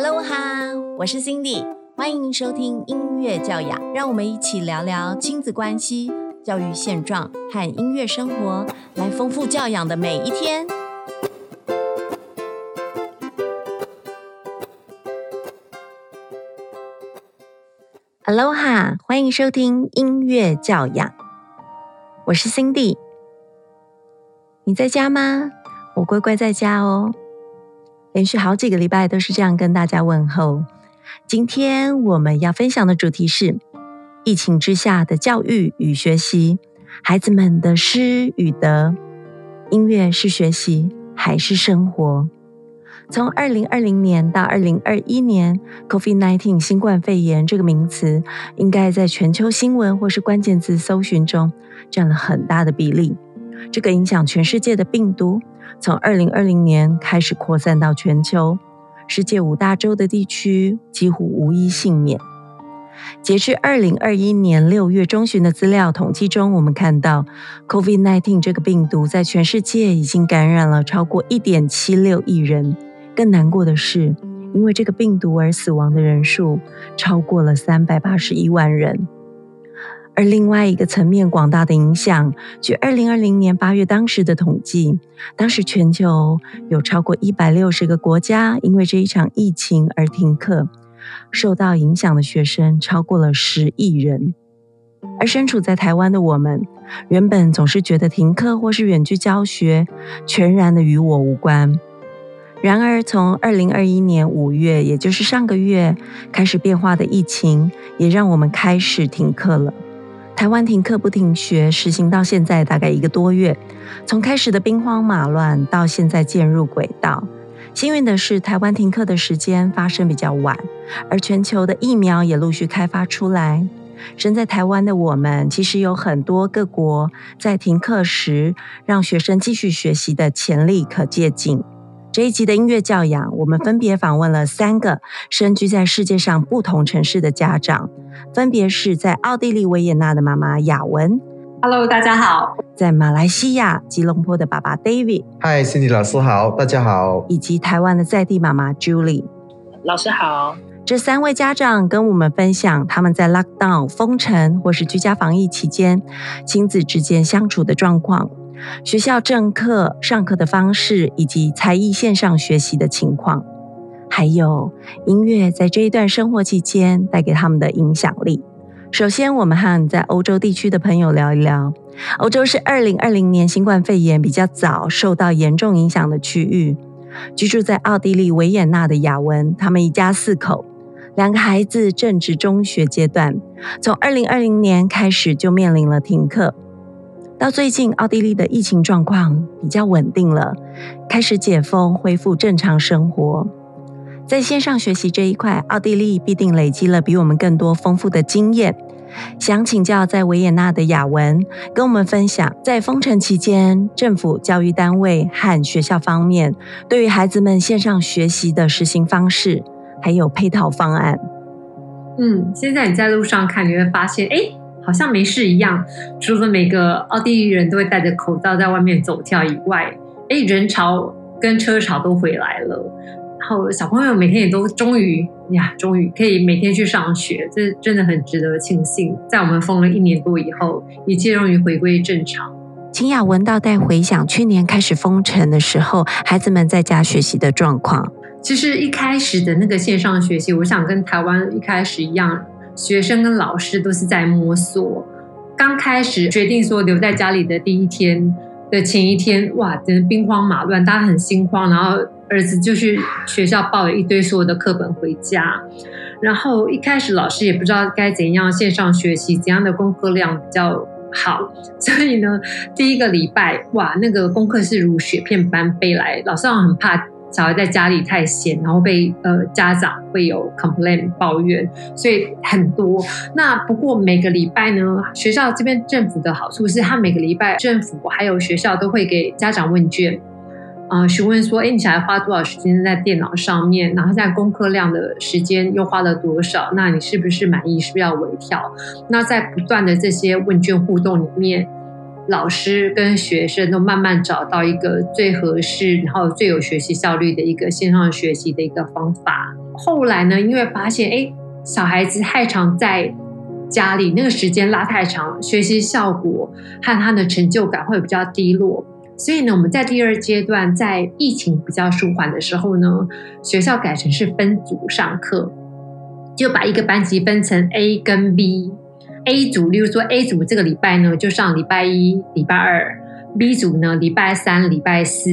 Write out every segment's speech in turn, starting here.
Hello 哈，我是 Cindy，欢迎收听音乐教养，让我们一起聊聊亲子关系、教育现状和音乐生活，来丰富教养的每一天。Hello 哈，欢迎收听音乐教养，我是 Cindy，你在家吗？我乖乖在家哦。连续好几个礼拜都是这样跟大家问候。今天我们要分享的主题是疫情之下的教育与学习，孩子们的失与得。音乐是学习还是生活？从二零二零年到二零二一年，COVID-19 新冠肺炎这个名词，应该在全球新闻或是关键字搜寻中占了很大的比例。这个影响全世界的病毒。从二零二零年开始扩散到全球，世界五大洲的地区几乎无一幸免。截至二零二一年六月中旬的资料统计中，我们看到 COVID-19 这个病毒在全世界已经感染了超过一点七六亿人。更难过的是，因为这个病毒而死亡的人数超过了三百八十一万人。而另外一个层面广大的影响，据二零二零年八月当时的统计，当时全球有超过一百六十个国家因为这一场疫情而停课，受到影响的学生超过了十亿人。而身处在台湾的我们，原本总是觉得停课或是远距教学全然的与我无关。然而，从二零二一年五月，也就是上个月开始变化的疫情，也让我们开始停课了。台湾停课不停学，实行到现在大概一个多月。从开始的兵荒马乱，到现在渐入轨道。幸运的是，台湾停课的时间发生比较晚，而全球的疫苗也陆续开发出来。身在台湾的我们，其实有很多各国在停课时让学生继续学习的潜力可借鉴。这一集的音乐教养，我们分别访问了三个身居在世界上不同城市的家长，分别是在奥地利维也纳的妈妈雅文，Hello，大家好；在马来西亚吉隆坡的爸爸 David，Hi，Cindy 老师好，大家好；以及台湾的在地妈妈 Julie，老师好。这三位家长跟我们分享他们在 Lockdown 封城或是居家防疫期间亲子之间相处的状况。学校正课上课的方式，以及才艺线上学习的情况，还有音乐在这一段生活期间带给他们的影响力。首先，我们和在欧洲地区的朋友聊一聊。欧洲是二零二零年新冠肺炎比较早受到严重影响的区域。居住在奥地利维也纳的雅文，他们一家四口，两个孩子正值中学阶段，从二零二零年开始就面临了停课。到最近，奥地利的疫情状况比较稳定了，开始解封，恢复正常生活。在线上学习这一块，奥地利必定累积了比我们更多丰富的经验。想请教在维也纳的雅文，跟我们分享在封城期间，政府、教育单位和学校方面对于孩子们线上学习的实行方式，还有配套方案。嗯，现在你在路上看，你会发现，哎。好像没事一样，除了每个奥地利人都会戴着口罩在外面走跳以外，哎，人潮跟车潮都回来了。然后小朋友每天也都终于呀，终于可以每天去上学，这真的很值得庆幸。在我们封了一年多以后，一切终于回归正常。秦雅文道带回想去年开始封城的时候，孩子们在家学习的状况。其实一开始的那个线上学习，我想跟台湾一开始一样。学生跟老师都是在摸索。刚开始决定说留在家里的第一天的前一天，哇，真的兵荒马乱，大家很心慌。然后儿子就去学校抱了一堆所有的课本回家。然后一开始老师也不知道该怎样线上学习，怎样的功课量比较好。所以呢，第一个礼拜，哇，那个功课是如雪片般飞来，老师很怕。小孩在家里太闲，然后被呃家长会有 complain 抱怨，所以很多。那不过每个礼拜呢，学校这边政府的好处是，他每个礼拜政府还有学校都会给家长问卷，啊，询问说，哎，你小孩花多少时间在电脑上面，然后在功课量的时间又花了多少？那你是不是满意？是不是要微调？那在不断的这些问卷互动里面。老师跟学生都慢慢找到一个最合适，然后最有学习效率的一个线上学习的一个方法。后来呢，因为发现哎，小孩子太常在家里，那个时间拉太长，学习效果和他的成就感会比较低落。所以呢，我们在第二阶段，在疫情比较舒缓的时候呢，学校改成是分组上课，就把一个班级分成 A 跟 B。A 组，例如说 A 组这个礼拜呢，就上礼拜一、礼拜二；B 组呢，礼拜三、礼拜四、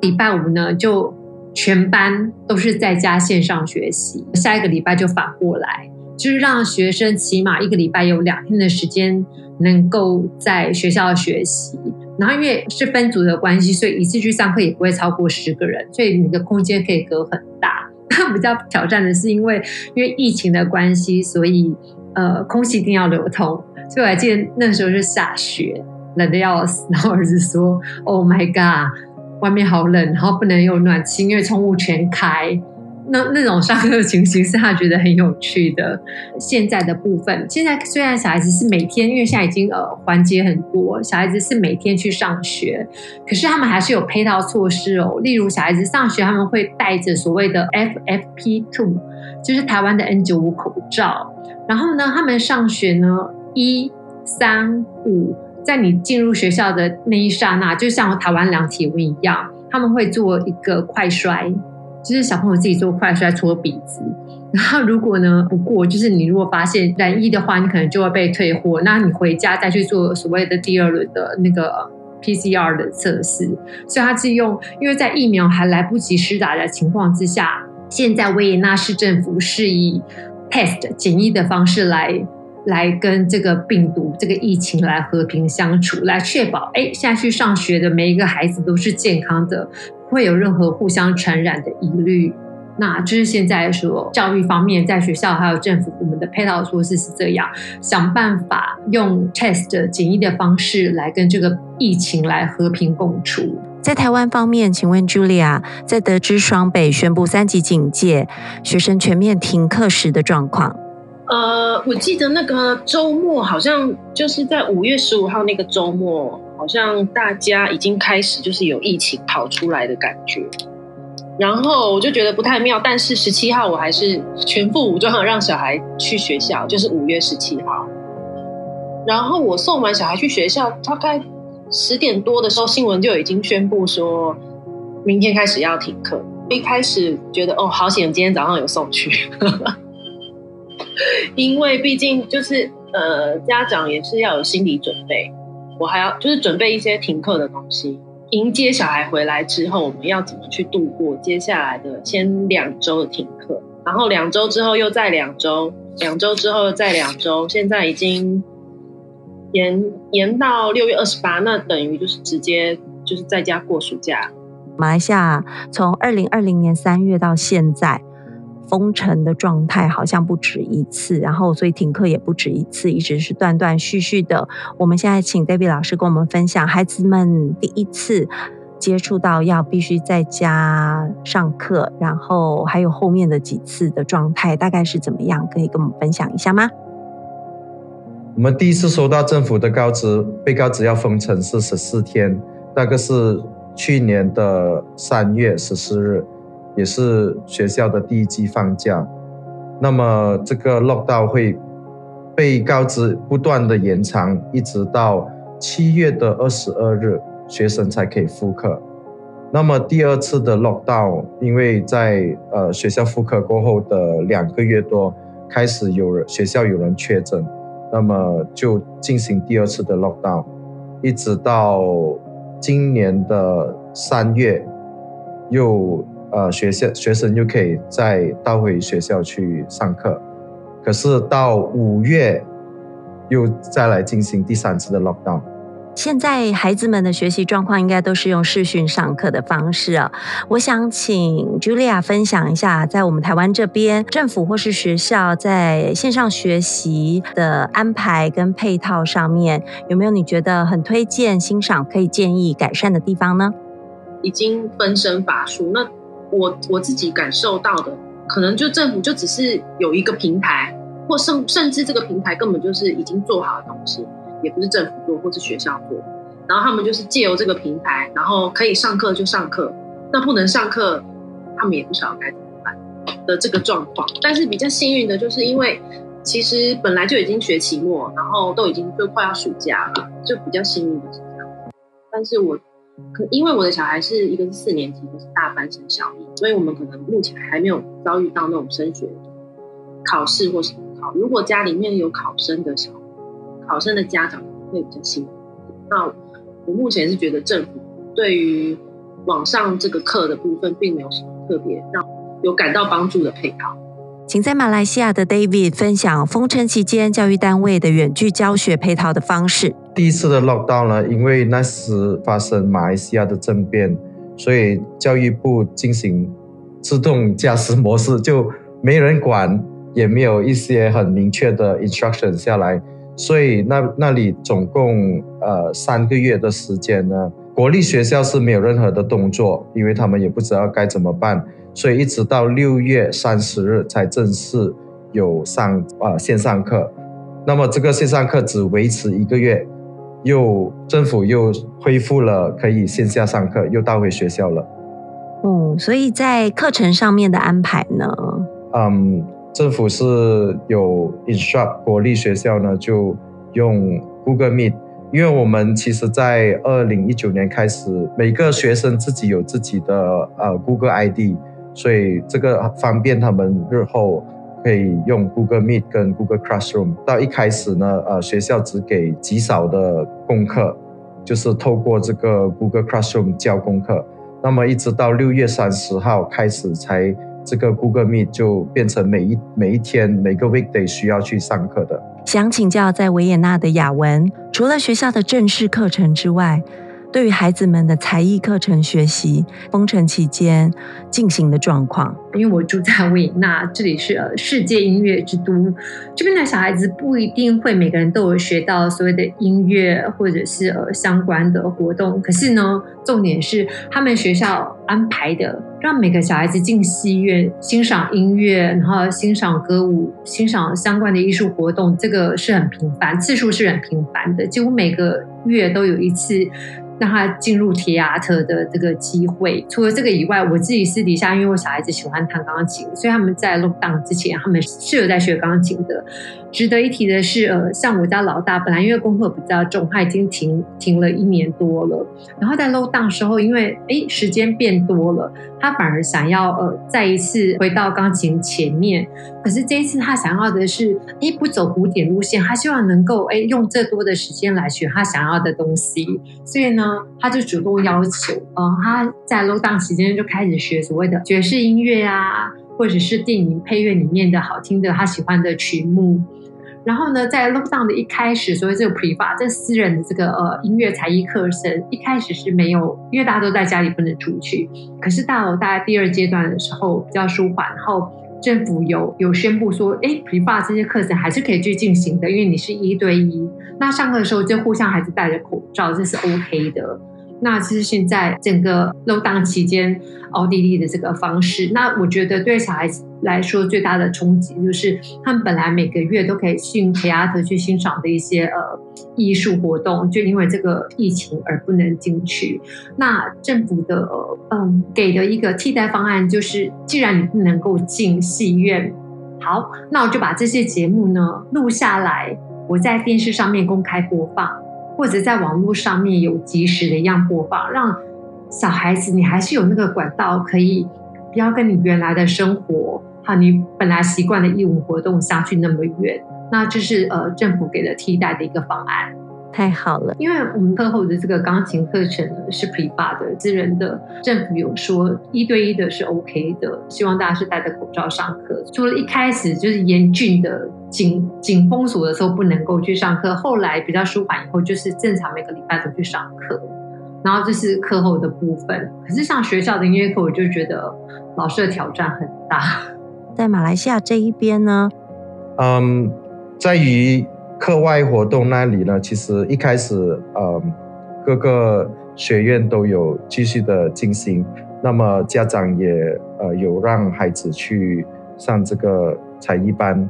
礼拜五呢，就全班都是在家线上学习。下一个礼拜就反过来，就是让学生起码一个礼拜有两天的时间能够在学校学习。然后因为是分组的关系，所以一次去上课也不会超过十个人，所以你的空间可以隔很大。比较挑战的是，因为因为疫情的关系，所以呃空气一定要流通。所以我还记得那时候是下雪，冷的要死。然后儿子说：“Oh my god，外面好冷，然后不能有暖气，因为窗户全开。”那那种上课的情形是他觉得很有趣的。现在的部分，现在虽然小孩子是每天，因为现在已经呃环节很多，小孩子是每天去上学，可是他们还是有配套措施哦。例如小孩子上学，他们会带着所谓的 FFP two，就是台湾的 N 九五口罩。然后呢，他们上学呢，一三五，在你进入学校的那一刹那，就像台湾量体温一样，他们会做一个快衰。就是小朋友自己做快衰搓鼻子，然后如果呢不过，就是你如果发现染疫的话，你可能就会被退货。那你回家再去做所谓的第二轮的那个 PCR 的测试。所以他是用，因为在疫苗还来不及施打的情况之下，现在维也纳市政府是以 test 简易的方式来来跟这个病毒、这个疫情来和平相处，来确保哎，下去上学的每一个孩子都是健康的。不会有任何互相传染的疑虑，那这是现在说教育方面，在学校还有政府部门的配套措施是这样，想办法用 test 简易的方式来跟这个疫情来和平共处。在台湾方面，请问 Julia，在得知双北宣布三级警戒、学生全面停课时的状况？呃，我记得那个周末好像就是在五月十五号那个周末。好像大家已经开始就是有疫情跑出来的感觉，然后我就觉得不太妙。但是十七号我还是全副武装让小孩去学校，就是五月十七号。然后我送完小孩去学校，大概十点多的时候，新闻就已经宣布说明天开始要停课。一开始觉得哦，好险，今天早上有送去，因为毕竟就是呃，家长也是要有心理准备。我还要就是准备一些停课的东西，迎接小孩回来之后，我们要怎么去度过接下来的先两周的停课，然后两周之后又再两周，两周之后再两周，现在已经延延到六月二十八，那等于就是直接就是在家过暑假。马来西亚从二零二零年三月到现在。封城的状态好像不止一次，然后所以停课也不止一次，一直是断断续续的。我们现在请 David 老师跟我们分享孩子们第一次接触到要必须在家上课，然后还有后面的几次的状态大概是怎么样，可以跟我们分享一下吗？我们第一次收到政府的告知，被告知要封城是十四天，那个是去年的三月十四日。也是学校的第一季放假，那么这个 lockdown 会被告知不断的延长，一直到七月的二十二日，学生才可以复课。那么第二次的 lockdown，因为在呃学校复课过后的两个月多，开始有人学校有人确诊，那么就进行第二次的 lockdown，一直到今年的三月又。呃，学校学生又可以再倒回学校去上课，可是到五月又再来进行第三次的 lockdown。现在孩子们的学习状况应该都是用视讯上课的方式啊。我想请 Julia 分享一下，在我们台湾这边，政府或是学校在线上学习的安排跟配套上面，有没有你觉得很推荐、欣赏、可以建议改善的地方呢？已经分身乏术，那。我我自己感受到的，可能就政府就只是有一个平台，或甚甚至这个平台根本就是已经做好的东西，也不是政府做或是学校做，然后他们就是借由这个平台，然后可以上课就上课，那不能上课，他们也不晓得该怎么办。的这个状况。但是比较幸运的就是因为其实本来就已经学期末，然后都已经就快要暑假了，就比较幸运的是这样。但是我可因为我的小孩是一个是四年级，一个是大班升小一，所以我们可能目前还没有遭遇到那种升学考试或什么考。如果家里面有考生的小考生的家长会比较幸运。那我目前是觉得政府对于网上这个课的部分，并没有什么特别让有感到帮助的配套。请在马来西亚的 David 分享封城期间教育单位的远距教学配套的方式。第一次的 lockdown 呢，因为那时发生马来西亚的政变，所以教育部进行自动驾驶模式，就没人管，也没有一些很明确的 instruction 下来。所以那那里总共呃三个月的时间呢，国立学校是没有任何的动作，因为他们也不知道该怎么办，所以一直到六月三十日才正式有上啊线上课。那么这个线上课只维持一个月，又政府又恢复了可以线下上课，又到回学校了。嗯，所以在课程上面的安排呢？嗯。政府是有 instruct 国立学校呢，就用 Google Meet，因为我们其实，在二零一九年开始，每个学生自己有自己的呃 Google ID，所以这个方便他们日后可以用 Google Meet 跟 Google Classroom。到一开始呢，呃，学校只给极少的功课，就是透过这个 Google Classroom 教功课。那么一直到六月三十号开始才。这个 Google Meet 就变成每一每一天每个 weekday 需要去上课的。想请教，在维也纳的雅文，除了学校的正式课程之外。对于孩子们的才艺课程学习，封城期间进行的状况，因为我住在维也纳，这里是世界音乐之都，这边的小孩子不一定会每个人都有学到所谓的音乐或者是呃相关的活动，可是呢，重点是他们学校安排的，让每个小孩子进戏院欣赏音乐，然后欣赏歌舞，欣赏相关的艺术活动，这个是很频繁，次数是很频繁的，几乎每个月都有一次。让他进入 theater 的这个机会。除了这个以外，我自己私底下，因为我小孩子喜欢弹钢琴，所以他们在 lockdown 之前，他们是有在学钢琴的。值得一提的是，呃，像我家老大，本来因为功课比较重，他已经停停了一年多了。然后在 lockdown 时候，因为哎时间变多了，他反而想要呃再一次回到钢琴前面。可是这一次他想要的是，哎不走古典路线，他希望能够哎用这多的时间来学他想要的东西。所以呢。他就主动要求，呃，他在 lockdown 时间就开始学所谓的爵士音乐啊，或者是电影配乐里面的好听的他喜欢的曲目。然后呢，在 lockdown 的一开始，所谓这个 preva 这私人的这个呃音乐才艺课程，一开始是没有，因为大家都在家里不能出去。可是到大概第二阶段的时候比较舒缓，然后。政府有有宣布说，哎，Prepa 这些课程还是可以去进行的，因为你是一对一。那上课的时候就互相还是戴着口罩，这是 OK 的。那其实现在整个 lockdown 期间，奥地利的这个方式，那我觉得对小孩子来说最大的冲击就是，他们本来每个月都可以去陪阿德去欣赏的一些呃艺术活动，就因为这个疫情而不能进去。那政府的嗯给的一个替代方案就是，既然你不能够进戏院，好，那我就把这些节目呢录下来，我在电视上面公开播放。或者在网络上面有及时的一样播放，让小孩子你还是有那个管道，可以不要跟你原来的生活哈，你本来习惯的义务活动相去那么远，那这是呃政府给的替代的一个方案。太好了，因为我们课后的这个钢琴课程呢是 pre 发的，私人的，政府有说一对一的是 OK 的，希望大家是戴着口罩上课。除了一开始就是严峻的紧紧封锁的时候不能够去上课，后来比较舒缓以后，就是正常每个礼拜都去上课。然后这是课后的部分，可是像学校的音乐课，我就觉得老师的挑战很大。在马来西亚这一边呢，嗯，在于。课外活动那里呢，其实一开始，呃，各个学院都有继续的进行。那么家长也呃有让孩子去上这个才艺班，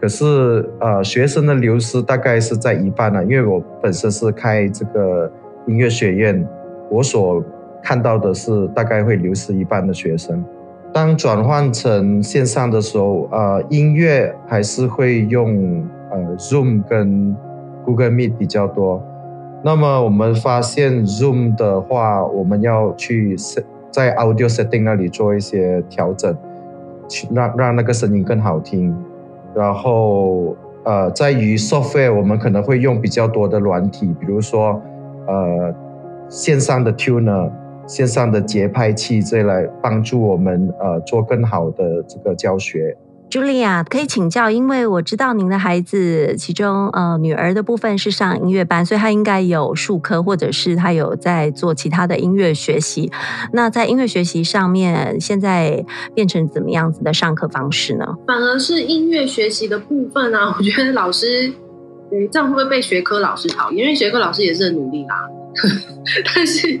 可是呃学生的流失大概是在一半了。因为我本身是开这个音乐学院，我所看到的是大概会流失一半的学生。当转换成线上的时候，呃，音乐还是会用呃 Zoom 跟 Google Meet 比较多。那么我们发现 Zoom 的话，我们要去在 Audio Setting 那里做一些调整，去让让那个声音更好听。然后呃，在于 Software，我们可能会用比较多的软体，比如说呃线上的 Tuner。线上的节拍器，这来帮助我们呃做更好的这个教学。Julia，可以请教，因为我知道您的孩子其中呃女儿的部分是上音乐班，所以她应该有数科，或者是她有在做其他的音乐学习。那在音乐学习上面，现在变成怎么样子的上课方式呢？反而是音乐学习的部分啊，我觉得老师，这样会不会被学科老师讨厌？因为学科老师也是很努力啦，但是。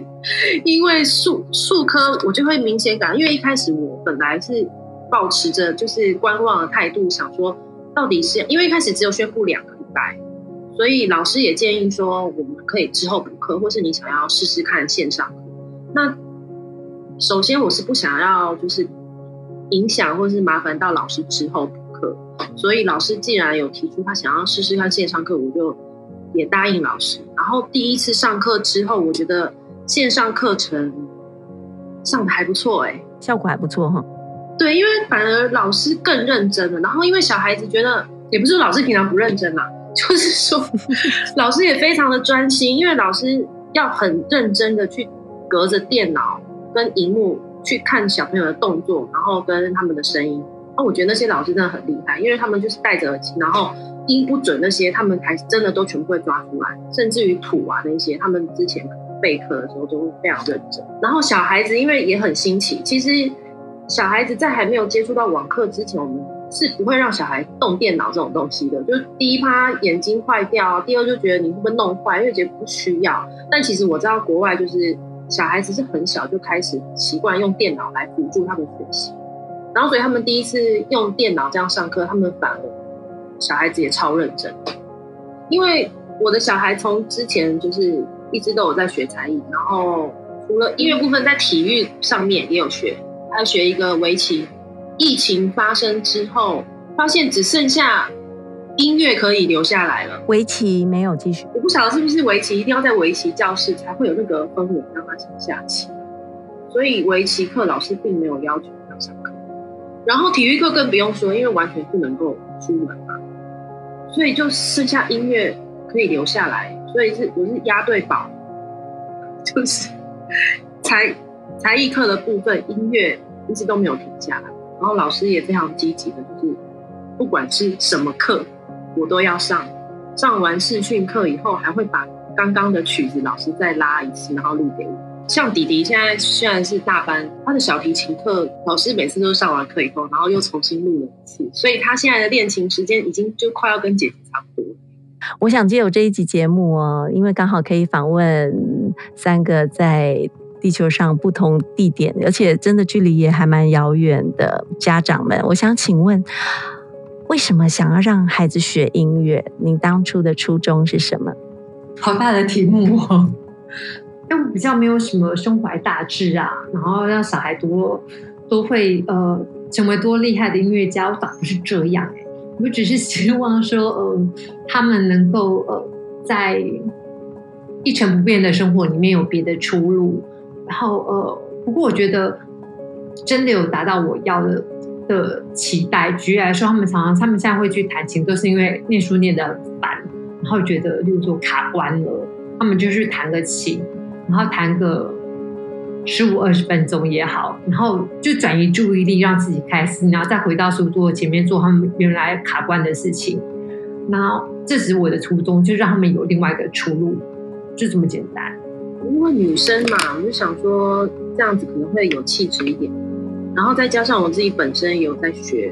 因为数数科，我就会明显感，因为一开始我本来是保持着就是观望的态度，想说到底是因为一开始只有宣布两个礼拜，所以老师也建议说我们可以之后补课，或是你想要试试看线上课。那首先我是不想要就是影响或是麻烦到老师之后补课，所以老师既然有提出他想要试试看线上课，我就也答应老师。然后第一次上课之后，我觉得。线上课程上的还不错哎，效果还不错哈。对，因为反而老师更认真了。然后因为小孩子觉得，也不是老师平常不认真啦，就是说 老师也非常的专心，因为老师要很认真的去隔着电脑跟荧幕去看小朋友的动作，然后跟他们的声音。那我觉得那些老师真的很厉害，因为他们就是戴着耳机，然后音不准那些，他们还真的都全部会抓出来，甚至于谱啊那些，他们之前。备课的时候都会非常认真，然后小孩子因为也很新奇，其实小孩子在还没有接触到网课之前，我们是不会让小孩动电脑这种东西的。就是第一怕眼睛坏掉，第二就觉得你会不会弄坏，因为觉得不需要。但其实我知道国外就是小孩子是很小就开始习惯用电脑来辅助他们学习，然后所以他们第一次用电脑这样上课，他们反而小孩子也超认真，因为我的小孩从之前就是。一直都有在学才艺，然后除了音乐部分，在体育上面也有学，还学一个围棋。疫情发生之后，发现只剩下音乐可以留下来了，围棋没有继续。我不晓得是不是围棋一定要在围棋教室才会有那个氛围让他想下棋，所以围棋课老师并没有要求。然后体育课更不用说，因为完全不能够出门嘛，所以就剩下音乐可以留下来。所以是我是押对宝，就是才才艺课的部分，音乐一直都没有停下来。然后老师也非常积极的，就是不管是什么课，我都要上。上完视讯课以后，还会把刚刚的曲子老师再拉一次，然后录给我。像弟弟现在虽然是大班，他的小提琴课老师每次都上完课以后，然后又重新录了一次，所以他现在的练琴时间已经就快要跟姐姐差不多。我想借有这一集节目哦，因为刚好可以访问三个在地球上不同地点，而且真的距离也还蛮遥远的家长们。我想请问，为什么想要让孩子学音乐？您当初的初衷是什么？好大的题目哦，因为比较没有什么胸怀大志啊，然后让小孩多都会呃成为多厉害的音乐家，我反不是这样哎。我只是希望说，呃，他们能够呃，在一成不变的生活里面有别的出路。然后呃，不过我觉得真的有达到我要的的期待。举例来说，他们常常他们现在会去弹琴，都是因为念书念的烦，然后觉得例如说卡关了，他们就去弹个琴，然后弹个。十五二十分钟也好，然后就转移注意力，让自己开心，然后再回到书桌前面做他们原来卡关的事情。那这是我的初衷，就让他们有另外一个出路，就这么简单。因为女生嘛，我就想说这样子可能会有气质一点，然后再加上我自己本身也有在学，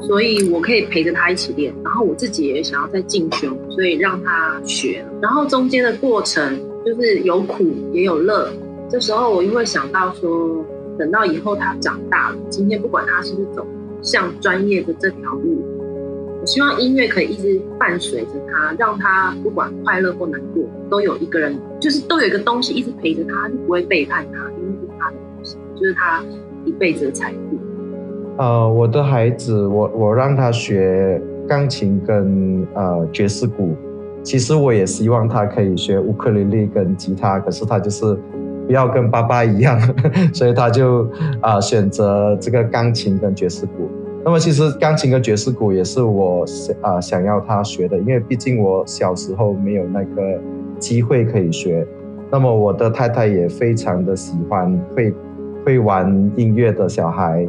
所以我可以陪着她一起练。然后我自己也想要再进修，所以让她学。然后中间的过程就是有苦也有乐。这时候我又会想到说，等到以后他长大了，今天不管他是不是走向专业的这条路，我希望音乐可以一直伴随着他，让他不管快乐或难过，都有一个人，就是都有一个东西一直陪着他，就不会背叛他，因为是他的东西，就是他一辈子的财富。呃，我的孩子，我我让他学钢琴跟呃爵士鼓。其实我也希望他可以学乌克丽丽跟吉他，可是他就是不要跟爸爸一样，所以他就啊选择这个钢琴跟爵士鼓。那么其实钢琴跟爵士鼓也是我想啊想要他学的，因为毕竟我小时候没有那个机会可以学。那么我的太太也非常的喜欢会会玩音乐的小孩，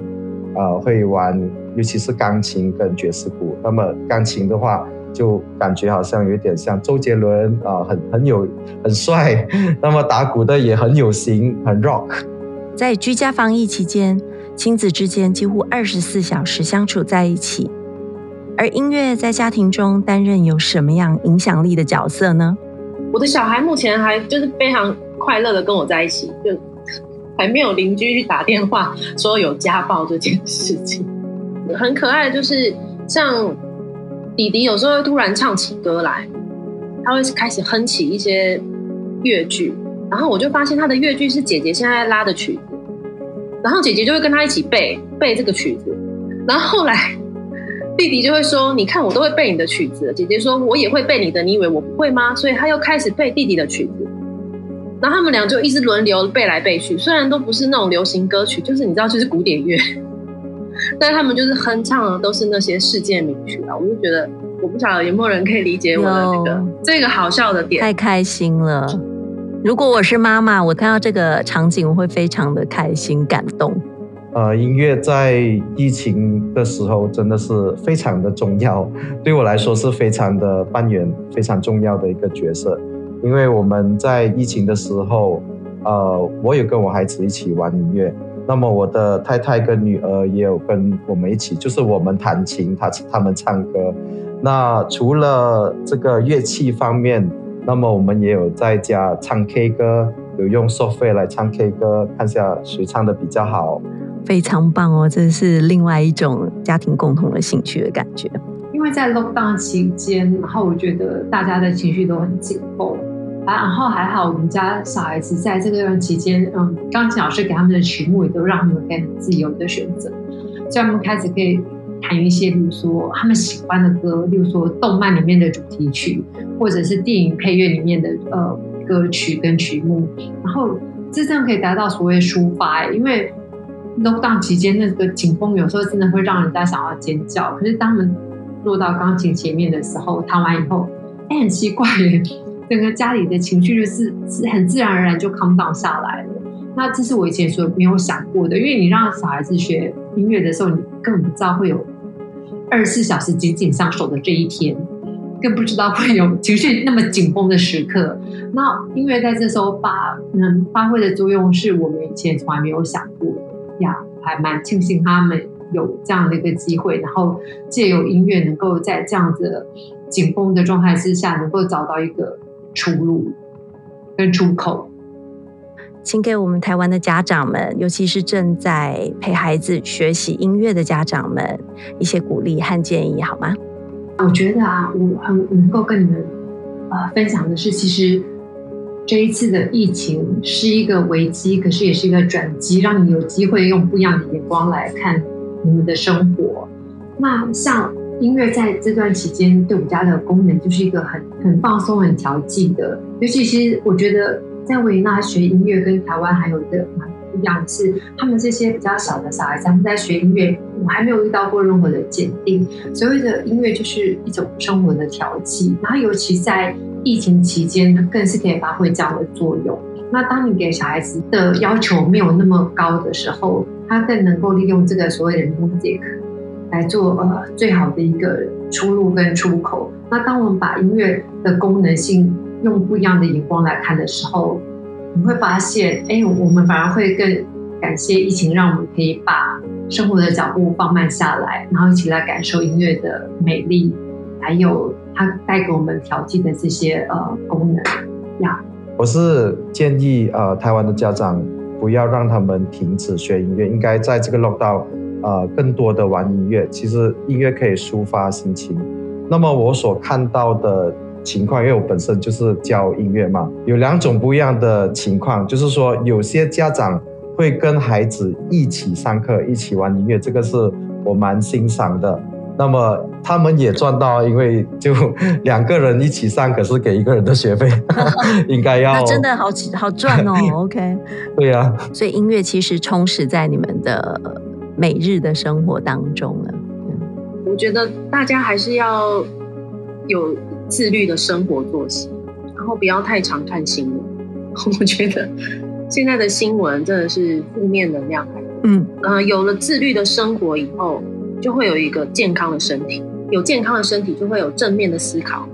啊会玩尤其是钢琴跟爵士鼓。那么钢琴的话。就感觉好像有点像周杰伦啊，很很有很帅。那么打鼓的也很有型，很 rock。在居家防疫期间，亲子之间几乎二十四小时相处在一起。而音乐在家庭中担任有什么样影响力的角色呢？我的小孩目前还就是非常快乐的跟我在一起，就还没有邻居去打电话说有家暴这件事情。很可爱的就是像。弟弟有时候会突然唱起歌来，他会开始哼起一些乐句，然后我就发现他的乐句是姐姐现在拉的曲子，然后姐姐就会跟他一起背背这个曲子，然后后来弟弟就会说：“你看我都会背你的曲子。”姐姐说：“我也会背你的，你以为我不会吗？”所以他又开始背弟弟的曲子，然后他们俩就一直轮流背来背去，虽然都不是那种流行歌曲，就是你知道，就是古典乐。但他们就是哼唱的都是那些世界名曲啊，我就觉得我不晓得有没有人可以理解我的那个这个好笑的点。太开心了！如果我是妈妈，我看到这个场景，我会非常的开心感动。呃，音乐在疫情的时候真的是非常的重要，对我来说是非常的扮演非常重要的一个角色，因为我们在疫情的时候，呃，我有跟我孩子一起玩音乐。那么我的太太跟女儿也有跟我们一起，就是我们弹琴，他他们唱歌。那除了这个乐器方面，那么我们也有在家唱 K 歌，有用收费来唱 K 歌，看下谁唱的比较好。非常棒哦，这是另外一种家庭共同的兴趣的感觉。因为在 lockdown 期间，然后我觉得大家的情绪都很紧绷。啊然后还好，我们家小孩子在这个段期间，嗯，钢琴老师给他们的曲目也都让他们可以自由的选择，所以他们开始可以弹一些，比如说他们喜欢的歌，例如说动漫里面的主题曲，或者是电影配乐里面的呃歌曲跟曲目，然后这样可以达到所谓抒发。因为 lockdown 期间那个紧绷有时候真的会让人家想要尖叫，可是当他们落到钢琴前面的时候，弹完以后，哎，很奇怪耶。整个家里的情绪就是是很自然而然就 calm down 下来了。那这是我以前所没有想过的，因为你让小孩子学音乐的时候，你根本不知道会有二十四小时紧紧上手的这一天，更不知道会有情绪那么紧绷的时刻。那音乐在这时候发能发挥的作用，是我们以前从来没有想过的呀，还蛮庆幸他们有这样的一个机会，然后借由音乐能够在这样子紧绷的状态之下，能够找到一个。出路跟出口，请给我们台湾的家长们，尤其是正在陪孩子学习音乐的家长们一些鼓励和建议，好吗？我觉得啊，我很能够跟你们呃分享的是，其实这一次的疫情是一个危机，可是也是一个转机，让你有机会用不一样的眼光来看你们的生活。那像。音乐在这段期间对我们家的功能就是一个很很放松、很调剂的。尤其是我觉得在维也纳学音乐跟台湾还有一个蛮不一样的是，他们这些比较小的小孩子他们在学音乐，我还没有遇到过任何的鉴定。所谓的音乐就是一种生活的调剂，然后尤其在疫情期间，更是可以发挥这样的作用。那当你给小孩子的要求没有那么高的时候，他更能够利用这个所谓的 music。来做呃最好的一个出路跟出口。那当我们把音乐的功能性用不一样的眼光来看的时候，你会发现，哎，我们反而会更感谢疫情，让我们可以把生活的脚步放慢下来，然后一起来感受音乐的美丽，还有它带给我们调剂的这些呃功能呀。我是建议呃台湾的家长不要让他们停止学音乐，应该在这个路道。呃，更多的玩音乐，其实音乐可以抒发心情。那么我所看到的情况，因为我本身就是教音乐嘛，有两种不一样的情况，就是说有些家长会跟孩子一起上课，一起玩音乐，这个是我蛮欣赏的。那么他们也赚到，因为就 两个人一起上，可是给一个人的学费，应该要真的好好赚哦。OK，对呀，所以音乐其实充实在你们的每日的生活当中了。我觉得大家还是要有自律的生活作息，然后不要太常看新闻。我觉得现在的新闻真的是负面能量。嗯，呃，有了自律的生活以后。就会有一个健康的身体，有健康的身体就会有正面的思考，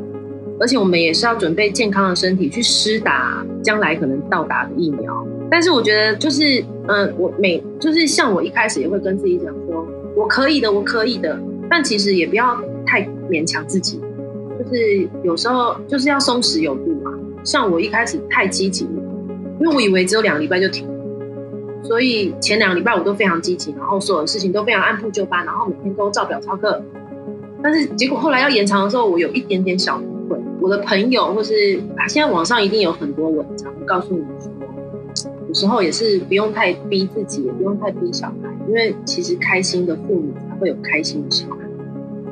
而且我们也是要准备健康的身体去施打将来可能到达的疫苗。但是我觉得就是，嗯，我每就是像我一开始也会跟自己讲说，我可以的，我可以的。但其实也不要太勉强自己，就是有时候就是要松弛有度嘛。像我一开始太积极，因为我以为只有两个礼拜就停。所以前两个礼拜我都非常积极，然后所有的事情都非常按部就班，然后每天都照表操课。但是结果后来要延长的时候，我有一点点小崩溃。我的朋友或是现在网上一定有很多文章告诉你，时候也是不用太逼自己，也不用太逼小孩，因为其实开心的父母才会有开心的小孩。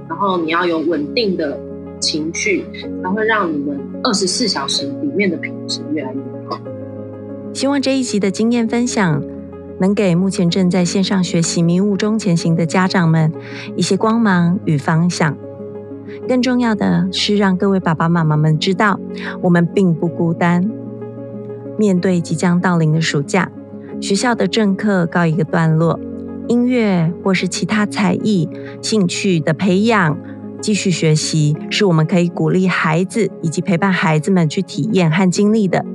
然后你要有稳定的情绪，才会让你们二十四小时里面的品质越来越好。希望这一集的经验分享。能给目前正在线上学习迷雾中前行的家长们一些光芒与方向。更重要的是，让各位爸爸妈妈们知道，我们并不孤单。面对即将到临的暑假，学校的正课告一个段落，音乐或是其他才艺、兴趣的培养，继续学习，是我们可以鼓励孩子以及陪伴孩子们去体验和经历的。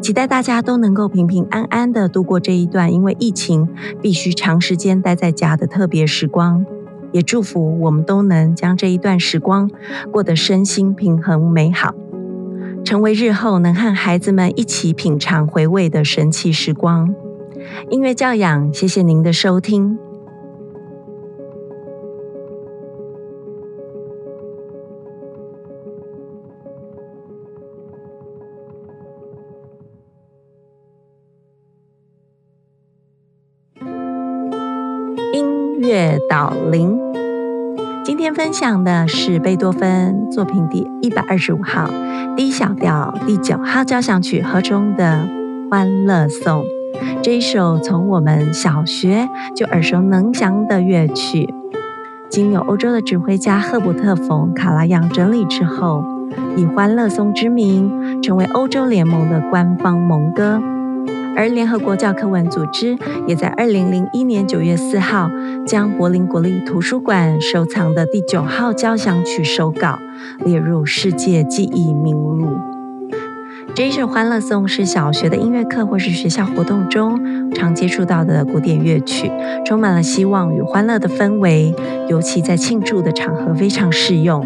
期待大家都能够平平安安的度过这一段因为疫情必须长时间待在家的特别时光，也祝福我们都能将这一段时光过得身心平衡美好，成为日后能和孩子们一起品尝回味的神奇时光。音乐教养，谢谢您的收听。音乐导灵，今天分享的是贝多芬作品第一百二十五号 D 小调第九号交响曲和中的《欢乐颂》。这一首从我们小学就耳熟能详的乐曲，经由欧洲的指挥家赫伯特·冯·卡拉扬整理之后，以《欢乐颂》之名，成为欧洲联盟的官方盟歌。而联合国教科文组织也在二零零一年九月四号将柏林国立图书馆收藏的第九号交响曲手稿列入世界记忆名录。这一首《欢乐颂》是小学的音乐课或是学校活动中常接触到的古典乐曲，充满了希望与欢乐的氛围，尤其在庆祝的场合非常适用。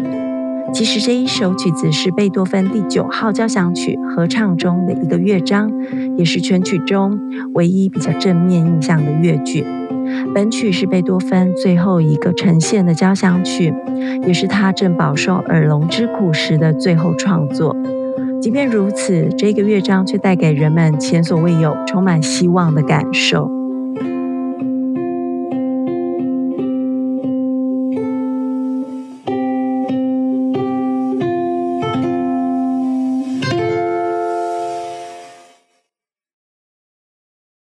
其实这一首曲子是贝多芬第九号交响曲合唱中的一个乐章，也是全曲中唯一比较正面印象的乐句。本曲是贝多芬最后一个呈现的交响曲，也是他正饱受耳聋之苦时的最后创作。即便如此，这个乐章却带给人们前所未有、充满希望的感受。